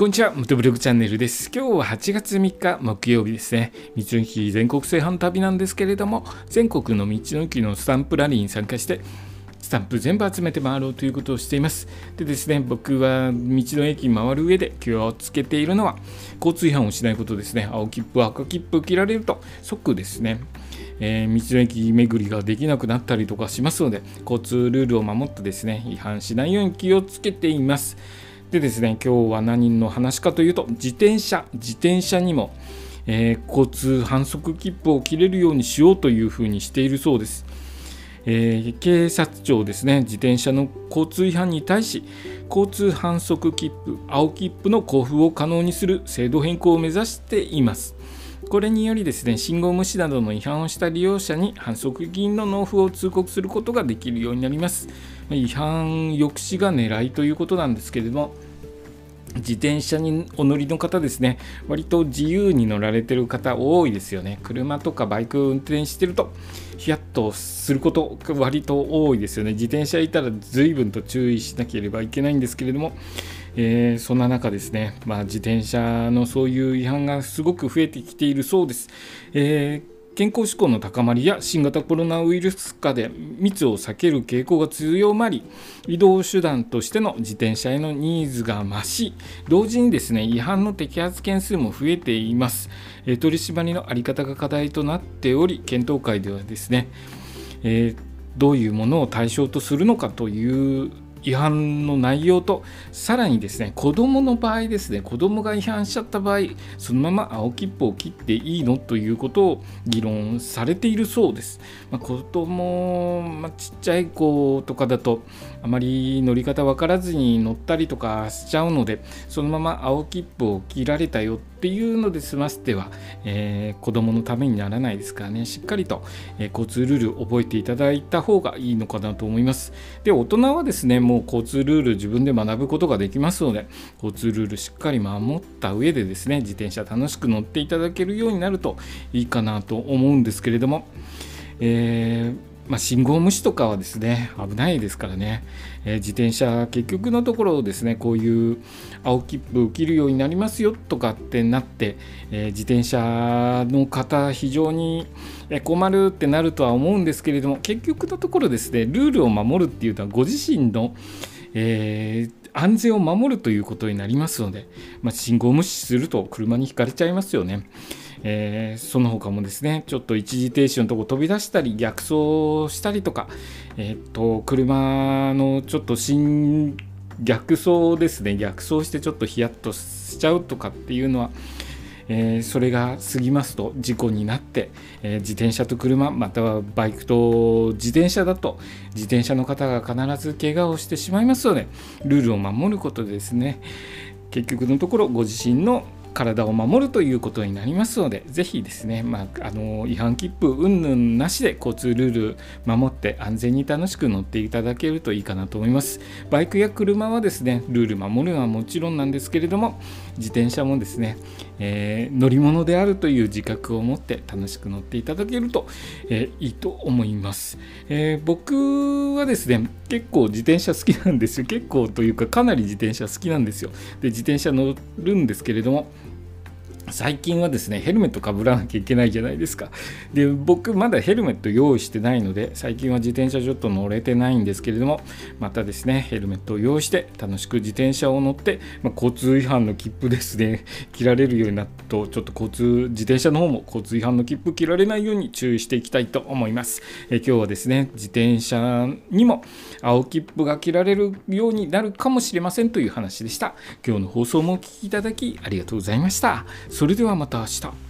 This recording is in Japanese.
こんにちは、元ブログチャンネルです。今日は8月3日木曜日ですね。道の駅全国制覇旅なんですけれども、全国の道の駅のスタンプラリーに参加して、スタンプ全部集めて回ろうということをしています。でですね、僕は道の駅回る上で気をつけているのは、交通違反をしないことですね。青切符、赤切符切られると即ですね、えー、道の駅巡りができなくなったりとかしますので、交通ルールを守ってですね、違反しないように気をつけています。でですね今日は何の話かというと自転車自転車にも、えー、交通反則切符を切れるようにしようというふうにしているそうです。えー、警察庁ですね自転車の交通違反に対し交通反則切符青切符の交付を可能にする制度変更を目指していますこれによりですね信号無視などの違反をした利用者に反則金の納付を通告することができるようになります違反抑止が狙いということなんですけれども自転車にお乗りの方ですね、割と自由に乗られてる方多いですよね。車とかバイク運転してると、ヒヤッとすることが割と多いですよね。自転車いたら随分と注意しなければいけないんですけれども、えー、そんな中ですね、まあ、自転車のそういう違反がすごく増えてきているそうです。えー健康志向の高まりや新型コロナウイルス化で密を避ける傾向が強まり移動手段としての自転車へのニーズが増し同時にですね違反の摘発件数も増えています。取り締まりの在り方が課題となっており検討会ではですね、えー、どういうものを対象とするのかという違反の内容とさらにですね子どもの場合ですね子どもが違反しちゃった場合そのまま青切符を切っていいのということを議論されているそうです、まあ、子ども、まあ、ちっちゃい子とかだとあまり乗り方分からずに乗ったりとかしちゃうのでそのまま青切符を切られたよっていうので済ませては、えー、子どものためにならないですからね。しっかりと、えー、交通ルール覚えていただいた方がいいのかなと思います。で大人はですねもう交通ルール自分で学ぶことができますので交通ルールしっかり守った上でですね自転車楽しく乗っていただけるようになるといいかなと思うんですけれども、えーまあ、信号無視とかはですね危ないですからね、えー、自転車結局のところですねこういう青切符を切るようになりますよとかってなって、えー、自転車の方非常に困るってなるとは思うんですけれども結局のところですねルールを守るっていうのはご自身の、えー安全を守るということになりますので、まあ、信号無視すると車にひかれちゃいますよね。えー、その他もですねちょっと一時停止のとこ飛び出したり逆走したりとか、えー、っと車のちょっと新逆走ですね。逆走してちょっとヒヤッとしちゃうとかっていうのは、えー、それが過ぎますと事故になって、えー、自転車と車またはバイクと自転車だと自転車の方が必ず怪我をしてしまいますのでルールを守ることでですね結局のところご自身の体を守るということになりますので、ぜひですね、まあ、あの違反切符云々なしで交通ルール守って安全に楽しく乗っていただけるといいかなと思います。バイクや車はですね、ルール守るのはもちろんなんですけれども、自転車もですね、えー、乗り物であるという自覚を持って楽しく乗っていただけると、えー、いいと思います、えー、僕はですね、結構自転車好きなんですよ。結構というかかなり自転車好きなんですよ。で、自転車乗るんですけれども、最近はですねヘルメットかぶらなきゃいけないじゃないですか。で僕まだヘルメット用意してないので最近は自転車ちょっと乗れてないんですけれどもまたですねヘルメットを用意して楽しく自転車を乗って、まあ、交通違反の切符ですね 切られるようになるとちょっと交通自転車の方も交通違反の切符切られないように注意していきたいと思います。え今日はですね自転車にも青切符が切られるようになるかもしれませんという話でした。今日の放送もお聴きいただきありがとうございました。それではまた明日。